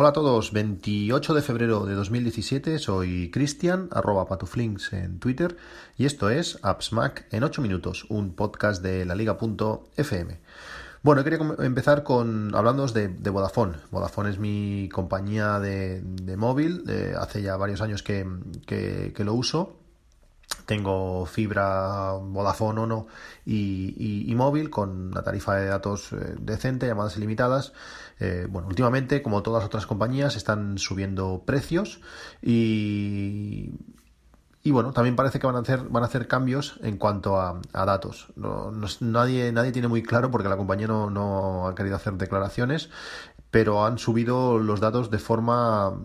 Hola a todos, 28 de febrero de 2017, soy Cristian, arroba patuflinks en Twitter, y esto es AppsMac en 8 minutos, un podcast de la liga.fm. Bueno, quería empezar con hablando de, Vodafone. Vodafone es mi compañía de, móvil, hace ya varios años que, lo uso tengo fibra Vodafone Ono y, y, móvil con una tarifa de datos eh, decente, llamadas ilimitadas. Eh, bueno, últimamente, como todas las otras compañías, están subiendo precios y, y bueno, también parece que van a hacer, van a hacer cambios en cuanto a, datos. nadie, nadie tiene muy claro porque la compañía no, no, ha querido hacer declaraciones, pero han subido los datos de forma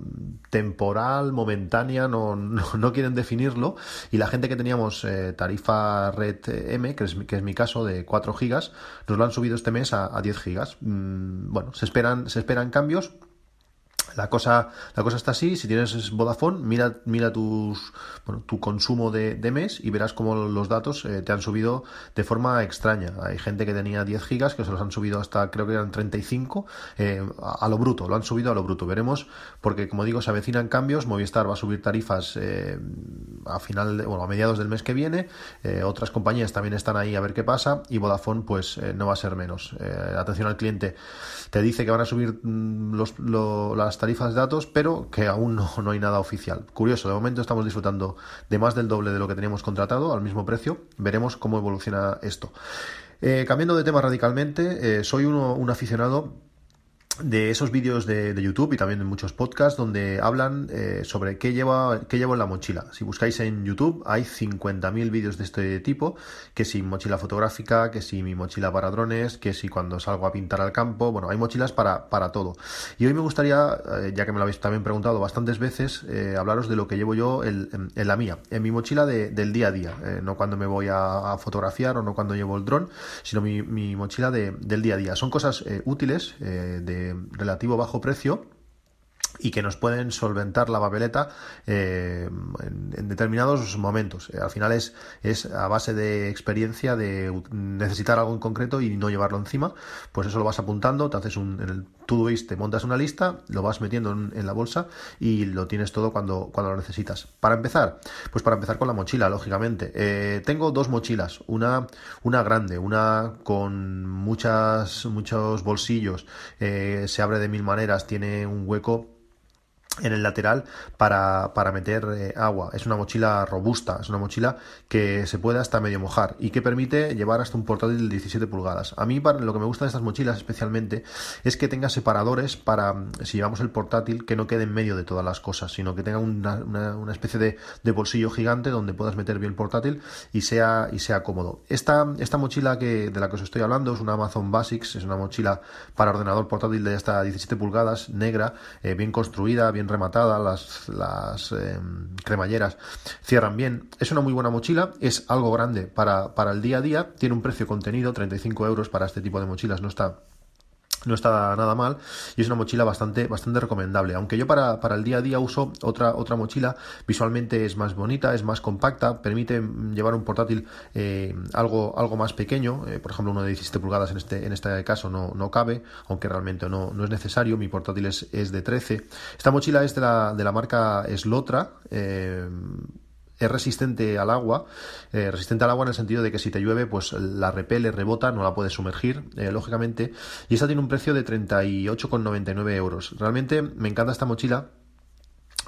temporal, momentánea, no, no, quieren definirlo. Y la gente que teníamos eh, tarifa red M, que es, que es mi caso, de 4 gigas, nos lo han subido este mes a, a 10 gigas. Mm, bueno, se esperan, se esperan cambios la cosa, la cosa está así, si tienes Vodafone, mira, mira tus, bueno, tu consumo de, mes y verás cómo los datos eh, te han subido de forma extraña. Hay gente que tenía 10 gigas que se los han subido hasta, creo que eran 35, eh, a, lo bruto, lo han subido a lo bruto. Veremos, porque como digo, se avecinan cambios, Movistar va a subir tarifas eh, a final, bueno, a mediados del mes que viene, otras compañías también están ahí a ver qué pasa y Vodafone pues no va a ser menos. atención al cliente, te dice que van a subir mm, los, las tarifas de datos, pero que aún no, no, hay nada oficial. Curioso, de momento estamos disfrutando de más del doble de lo que teníamos contratado al mismo precio. Veremos cómo evoluciona esto. Eh, cambiando de tema radicalmente, eh, soy uno, un aficionado de esos vídeos de, YouTube y también de muchos podcasts donde hablan eh, sobre qué, lleva, qué llevo en la mochila. Si buscáis en YouTube hay 50.000 vídeos de este tipo, que si mochila fotográfica, que si mi mochila para drones, que si cuando salgo a pintar al campo, bueno, hay mochilas para, para todo. Y hoy me gustaría, eh, ya que me lo habéis también preguntado bastantes veces, eh, hablaros de lo que llevo yo en, la mía, en mi mochila del día a día, no cuando me voy a, fotografiar o no cuando llevo el dron, sino mi, mi mochila del día a día. Son cosas útiles de relativo bajo precio y que nos pueden solventar la papeleta eh, en, determinados momentos. Eh, al final es, es a base de experiencia, de necesitar algo en concreto y no llevarlo encima, pues eso lo vas apuntando, te haces un, en el Todoist, te montas una lista, lo vas metiendo en, la bolsa y lo tienes todo cuando, cuando lo necesitas. Para empezar, pues para empezar con la mochila, lógicamente. Eh, tengo dos mochilas, una, una grande, una con muchas, muchos bolsillos, se abre de mil maneras, tiene un hueco en el lateral para, para meter eh, agua. Es una mochila robusta, es una mochila que se puede hasta medio mojar y que permite llevar hasta un portátil de 17 pulgadas. A mí para, lo que me gusta de estas mochilas especialmente es que tenga separadores para, si llevamos el portátil, que no quede en medio de todas las cosas, sino que tenga una, una, especie de, de, bolsillo gigante donde puedas meter bien el portátil y sea, y sea cómodo. Esta, esta mochila que, de la que os estoy hablando es una Amazon Basics, es una mochila para ordenador portátil de hasta 17 pulgadas, negra, eh, bien construida, bien rematada, las, las em, cremalleras cierran bien. Es una muy buena mochila, es algo grande para, para el día a día, tiene un precio contenido, 35 euros para este tipo de mochilas, no está no está nada mal y es una mochila bastante, bastante recomendable. Aunque yo para, para, el día a día uso otra, otra mochila, visualmente es más bonita, es más compacta, permite llevar un portátil eh, algo, algo más pequeño, eh, por ejemplo uno de 17 pulgadas en este, en este caso no, no cabe, aunque realmente no, no es necesario, mi portátil es, es de 13. Esta mochila es de la, de la marca Slotra, eh, es resistente al agua, eh, resistente al agua en el sentido de que si te llueve, pues la repele, rebota, no la puedes sumergir, eh, lógicamente, y esta tiene un precio de 38,99 euros. Realmente me encanta esta mochila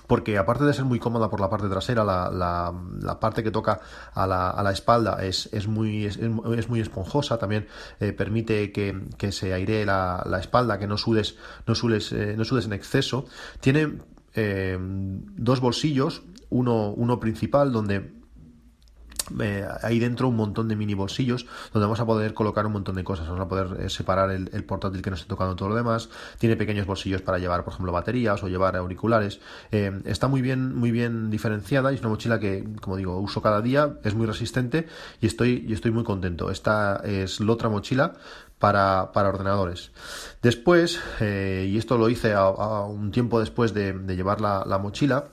porque aparte de ser muy cómoda por la parte trasera, la, la, parte que toca a la, a la espalda es, es, muy, es, muy esponjosa, también eh, permite que, que, se airee la, espalda, que no sudes, no sudes, no sudes en exceso. Tiene dos bolsillos uno, uno principal donde eh, hay dentro un montón de mini bolsillos donde vamos a poder colocar un montón de cosas. Vamos a poder eh, separar el, portátil que nos esté tocando todo lo demás. Tiene pequeños bolsillos para llevar, por ejemplo, baterías o llevar auriculares. Eh, está muy bien, muy bien diferenciada y es una mochila que, como digo, uso cada día. Es muy resistente y estoy, y estoy muy contento. Esta es la otra mochila para, para ordenadores. Después, y esto lo hice un tiempo después de, llevar la mochila,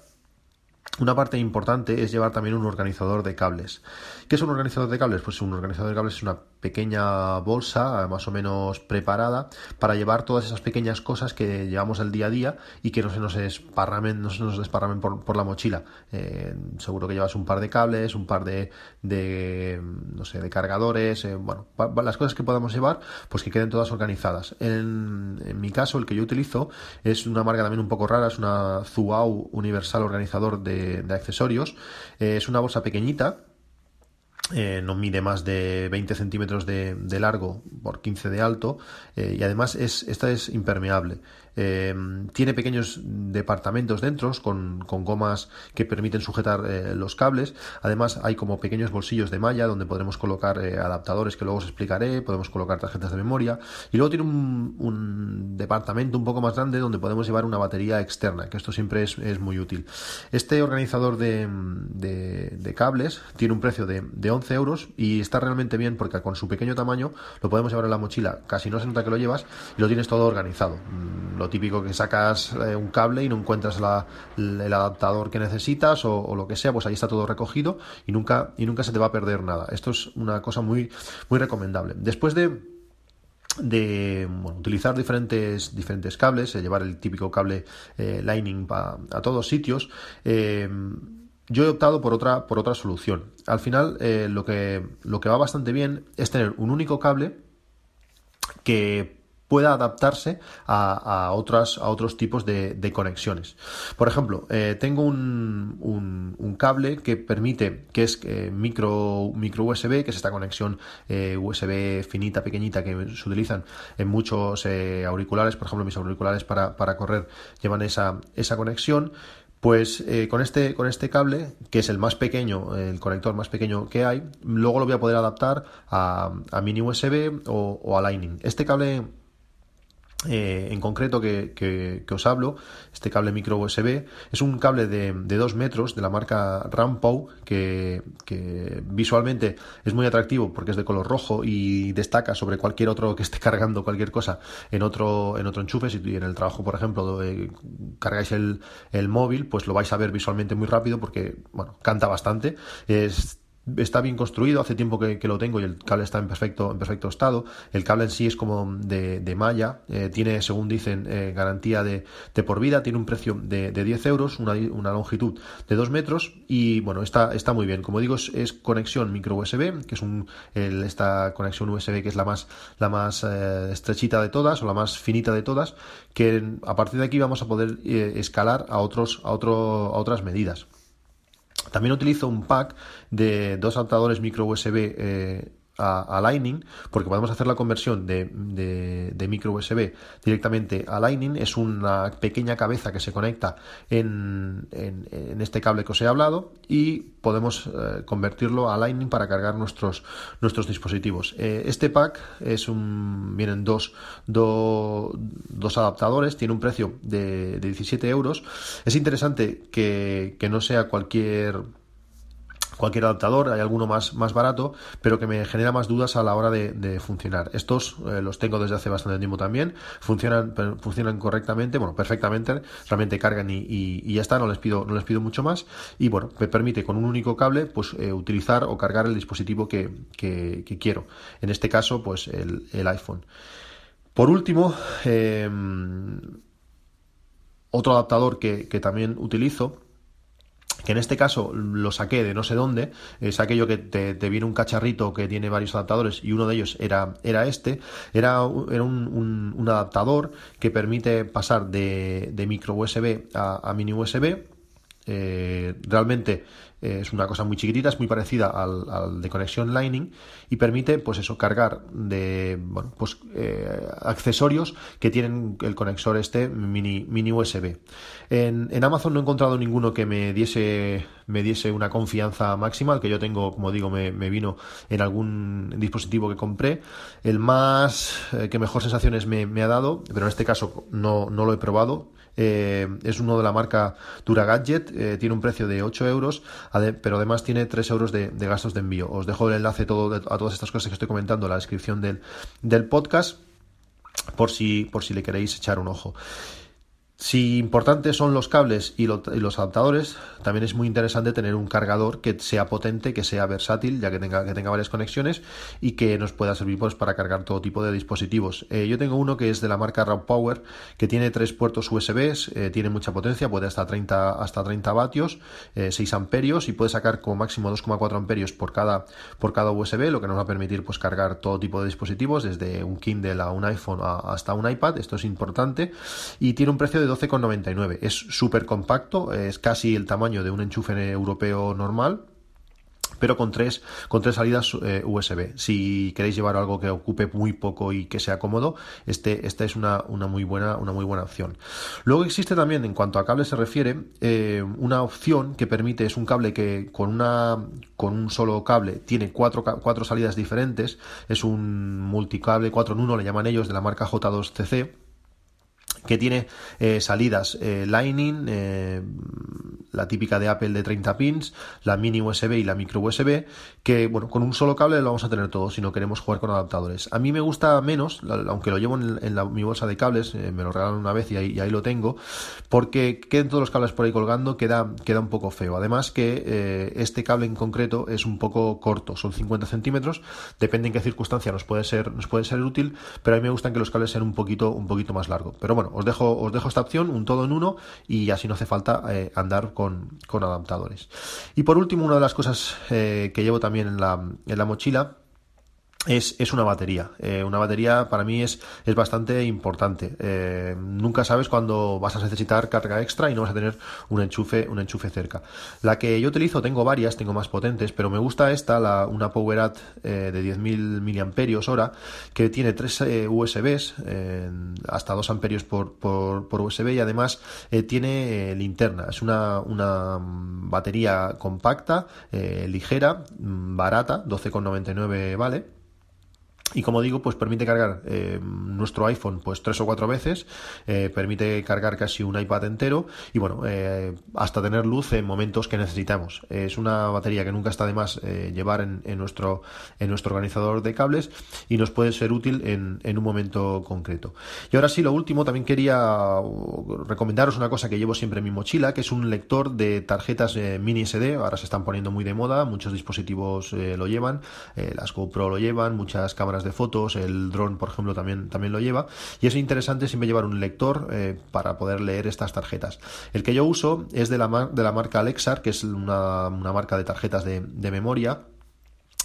una parte importante es llevar también un organizador de cables. ¿Qué es un organizador de cables? Pues un organizador de cables es una pequeña bolsa más o menos preparada para llevar todas esas pequeñas cosas que llevamos el día a día y que no se nos esparramen, no se nos desparramen por, la mochila. Eh, seguro que llevas un par de cables, un par de, de no sé, de cargadores, eh, bueno, las cosas que podamos llevar, pues que queden todas organizadas. En, mi caso, el que yo utilizo es una marca también un poco rara, es una Zuau Universal Organizador de, accesorios. Eh, es una bolsa pequeñita eh, no mide más de 20 centímetros de, largo por 15 de alto eh, y además es, esta es impermeable. Eh, tiene pequeños departamentos dentro con, gomas que permiten sujetar los cables. Además hay como pequeños bolsillos de malla donde podremos colocar adaptadores que luego os explicaré, podemos colocar tarjetas de memoria y luego tiene un, departamento un poco más grande donde podemos llevar una batería externa, que esto siempre es, muy útil. Este organizador de, cables tiene un precio de, de 11 euros y está realmente bien porque con su pequeño tamaño lo podemos llevar en la mochila, casi no se nota que lo llevas y lo tienes todo organizado. Mm, lo típico que sacas eh, un cable y no encuentras el adaptador que necesitas o, lo que sea, pues ahí está todo recogido y nunca, y nunca se te va a perder nada. Esto es una cosa muy, muy recomendable. Después de de utilizar diferentes, diferentes cables, eh, llevar el típico cable eh, Lightning a todos sitios. Yo he optado por otra, por otra solución. Al final, eh, lo, que, lo que va bastante bien es tener un único cable que pueda adaptarse a, otras, a otros tipos de, conexiones. Por ejemplo, eh, tengo un, un, cable que permite, que es eh, micro, micro USB, que es esta conexión USB finita, pequeñita, que se utilizan en muchos auriculares. Por ejemplo, mis auriculares para, para correr llevan esa, esa conexión. Pues eh, con, este, con este cable, que es el más pequeño, el conector más pequeño que hay, luego lo voy a poder adaptar a, mini USB o, o a Lightning. Este cable eh, en concreto que, os hablo, este cable micro USB, es un cable de, 2 metros de la marca Rampo que, visualmente es muy atractivo porque es de color rojo y destaca sobre cualquier otro que esté cargando cualquier cosa en otro, en otro enchufe. Si en el trabajo, por ejemplo, cargáis el, el móvil, pues lo vais a ver visualmente muy rápido porque, bueno, canta bastante. Es está bien construido, hace tiempo que, lo tengo y el cable está en perfecto, en perfecto estado. El cable en sí es como de, de malla, eh, tiene, según dicen, eh, garantía de, de, por vida, tiene un precio de, de 10 euros, una, una, longitud de 2 metros y bueno, está, está muy bien. Como digo, es, conexión micro USB, que es un, esta conexión USB que es la más, la más eh, estrechita de todas o la más finita de todas, que a partir de aquí vamos a poder escalar a, otros, a, otro, a otras medidas. También utilizo un pack de dos adaptadores micro USB eh, a, Lightning, porque podemos hacer la conversión de, micro USB directamente a Lightning. Es una pequeña cabeza que se conecta en, este cable que os he hablado y podemos eh, convertirlo a Lightning para cargar nuestros, nuestros dispositivos. Eh, este pack es un, vienen dos, dos adaptadores, tiene un precio de, de 17 euros. Es interesante que, que no sea cualquier cualquier adaptador, hay alguno más, más barato, pero que me genera más dudas a la hora de, funcionar. Estos eh, los tengo desde hace bastante tiempo también, funcionan, funcionan correctamente, bueno, perfectamente, realmente cargan y, ya está, no les pido, no les pido mucho más, y bueno, me permite con un único cable, pues eh, utilizar o cargar el dispositivo que, quiero. En este caso, pues el, iPhone. Por último, em, otro adaptador que, también utilizo que en este caso lo saqué de no sé dónde, es aquello que te, viene un cacharrito que tiene varios adaptadores y uno de ellos era, este, era, un, adaptador que permite pasar de, micro USB a, a mini USB. Eh, realmente eh, es una cosa muy chiquitita, es muy parecida al, de conexión Lightning y permite, pues eso, cargar de, bueno, pues eh, accesorios que tienen el conexor este mini, mini USB. En, Amazon no he encontrado ninguno que me diese, me diese una confianza máxima. El que yo tengo, como digo, me, vino en algún dispositivo que compré. El más eh, que mejor sensaciones me, me, ha dado, pero en este caso no, no lo he probado, eh, es uno de la marca Dura Gadget, eh, tiene un precio de 8 euros, pero además tiene 3 euros de, gastos de envío. Os dejo el enlace todo, a todas estas cosas que estoy comentando en la descripción del, del podcast por si, por si le queréis echar un ojo. Si importantes son los cables y, los adaptadores, también es muy interesante tener un cargador que sea potente, que sea versátil, ya que tenga, que tenga varias conexiones y que nos pueda servir pues, para cargar todo tipo de dispositivos. Eh, yo tengo uno que es de la marca Raw Power, que tiene tres puertos USB, eh, tiene mucha potencia, puede hasta 30, hasta 30 vatios, 6 eh, amperios y puede sacar como máximo 2,4 amperios por cada, por cada USB, lo que nos va a permitir pues, cargar todo tipo de dispositivos, desde un Kindle a un iPhone hasta un iPad. Esto es importante y tiene un precio de 12,99. Es súper compacto, es casi el tamaño de un enchufe europeo normal pero con tres, con tres salidas eh, USB. Si queréis llevar algo que ocupe muy poco y que sea cómodo, este, esta es una, una, muy buena, una muy buena opción. Luego existe también, en cuanto a cables se refiere, eh, una opción que permite, es un cable que con, una, con un solo cable tiene cuatro, cuatro salidas diferentes, es un multicable 4 en 1, le llaman ellos, de la marca J2CC que tiene eh, salidas eh, Lightning, eh, la típica de Apple de 30 pins, la mini USB y la micro USB, que bueno, con un solo cable lo vamos a tener todo si no queremos jugar con adaptadores. A mí me gusta menos, aunque lo llevo en, la, mi bolsa de cables, me lo regalan una vez y ahí, lo tengo, porque queden todos los cables por ahí colgando, queda, queda un poco feo. Además que este cable en concreto es un poco corto, son 50 centímetros, depende en qué circunstancia nos puede ser, nos puede ser útil, pero a mí me gustan que los cables sean un poquito, un poquito más largos. Pero bueno, os dejo, os dejo esta opción, un todo en uno, y así no hace falta eh, andar con, adaptadores. Y por último, una de las cosas eh, que llevo también en la, en la mochila es, es, una batería. Eh, una batería para mí es, es bastante importante. Eh, nunca sabes cuándo vas a necesitar carga extra y no vas a tener un enchufe, un enchufe cerca. La que yo utilizo, tengo varias, tengo más potentes, pero me gusta esta, una PowerAd eh, de 10.000 miliamperios hora, que tiene tres USBs, hasta 2 amperios por, por, por, USB y además tiene linterna. Es una, una batería compacta, ligera, barata, 12,99 vale y como digo, pues permite cargar eh, nuestro iPhone pues tres o cuatro veces, eh, permite cargar casi un iPad entero y bueno, eh, hasta tener luz en momentos que necesitamos. Es una batería que nunca está de más llevar en, nuestro, en nuestro organizador de cables y nos puede ser útil en, en, un momento concreto. Y ahora sí, lo último, también quería recomendaros una cosa que llevo siempre en mi mochila, que es un lector de tarjetas mini SD. Ahora se están poniendo muy de moda, muchos dispositivos lo llevan, las GoPro lo llevan, muchas cámaras de fotos, el dron, por ejemplo, también, también lo lleva. Y es interesante siempre llevar un lector eh, para poder leer estas tarjetas. El que yo uso es de la, de la marca Alexar, que es una, marca de tarjetas de, de memoria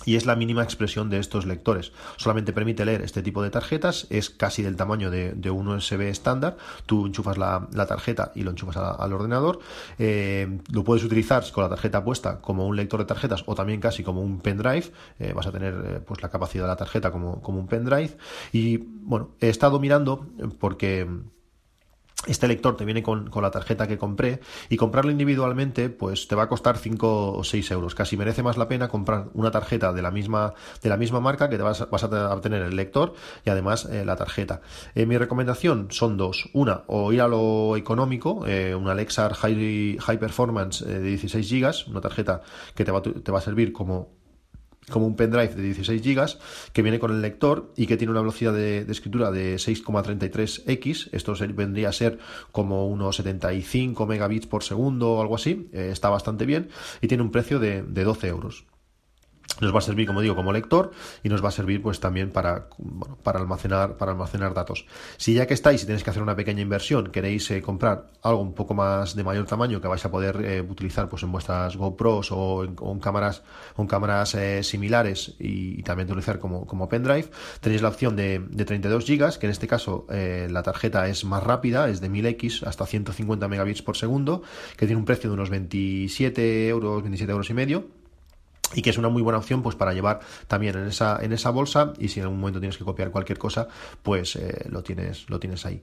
y es la mínima expresión de estos lectores. Solamente permite leer este tipo de tarjetas, es casi del tamaño de, un USB estándar. Tú enchufas la, tarjeta y lo enchufas al ordenador. Eh, lo puedes utilizar con la tarjeta puesta como un lector de tarjetas o también casi como un pendrive. Eh, vas a tener eh, pues la capacidad de la tarjeta como, como un pendrive. Y bueno, he estado mirando porque este lector te viene con, la tarjeta que compré y comprarlo individualmente pues te va a costar 5 o 6 euros. Casi merece más la pena comprar una tarjeta de la misma, de la misma marca que te vas, vas a obtener el lector y además eh, la tarjeta. Eh, mi recomendación son dos. Una, o ir a lo económico, eh, una Lexar High, High Performance de 16 GB, una tarjeta que te va, te va a servir como como un pendrive de 16 GB que viene con el lector y que tiene una velocidad de, escritura de 6,33x. Esto vendría a ser como unos 75 megabits por segundo o algo así. Eh, está bastante bien y tiene un precio de, de 12 euros nos va a servir, como digo, como lector y nos va a servir pues también para, para, almacenar, para almacenar datos. Si ya que estáis y tenéis que hacer una pequeña inversión, queréis eh, comprar algo un poco más de mayor tamaño que vais a poder eh, utilizar pues en vuestras GoPros o en, cámaras, en cámaras eh, similares y, también utilizar como, como pendrive, tenéis la opción de, de 32 GB, que en este caso la tarjeta es más rápida, es de 1000X hasta 150 megabits por segundo, que tiene un precio de unos 27 euros, 27 euros y medio y que es una muy buena opción pues para llevar también en esa en esa bolsa y si en algún momento tienes que copiar cualquier cosa pues eh, lo tienes lo tienes ahí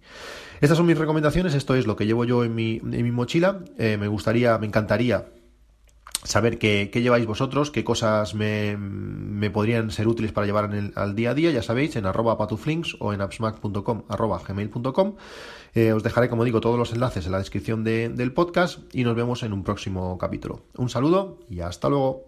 estas son mis recomendaciones esto es lo que llevo yo en mi, en mi mochila eh, me gustaría me encantaría saber qué, lleváis vosotros, qué cosas me, me podrían ser útiles para llevar en el, al día a día, ya sabéis, en arroba patuflinks o en appsmac.com, gmail.com. Eh, os dejaré, como digo, todos los enlaces en la descripción de, del podcast y nos vemos en un próximo capítulo. Un saludo y hasta luego.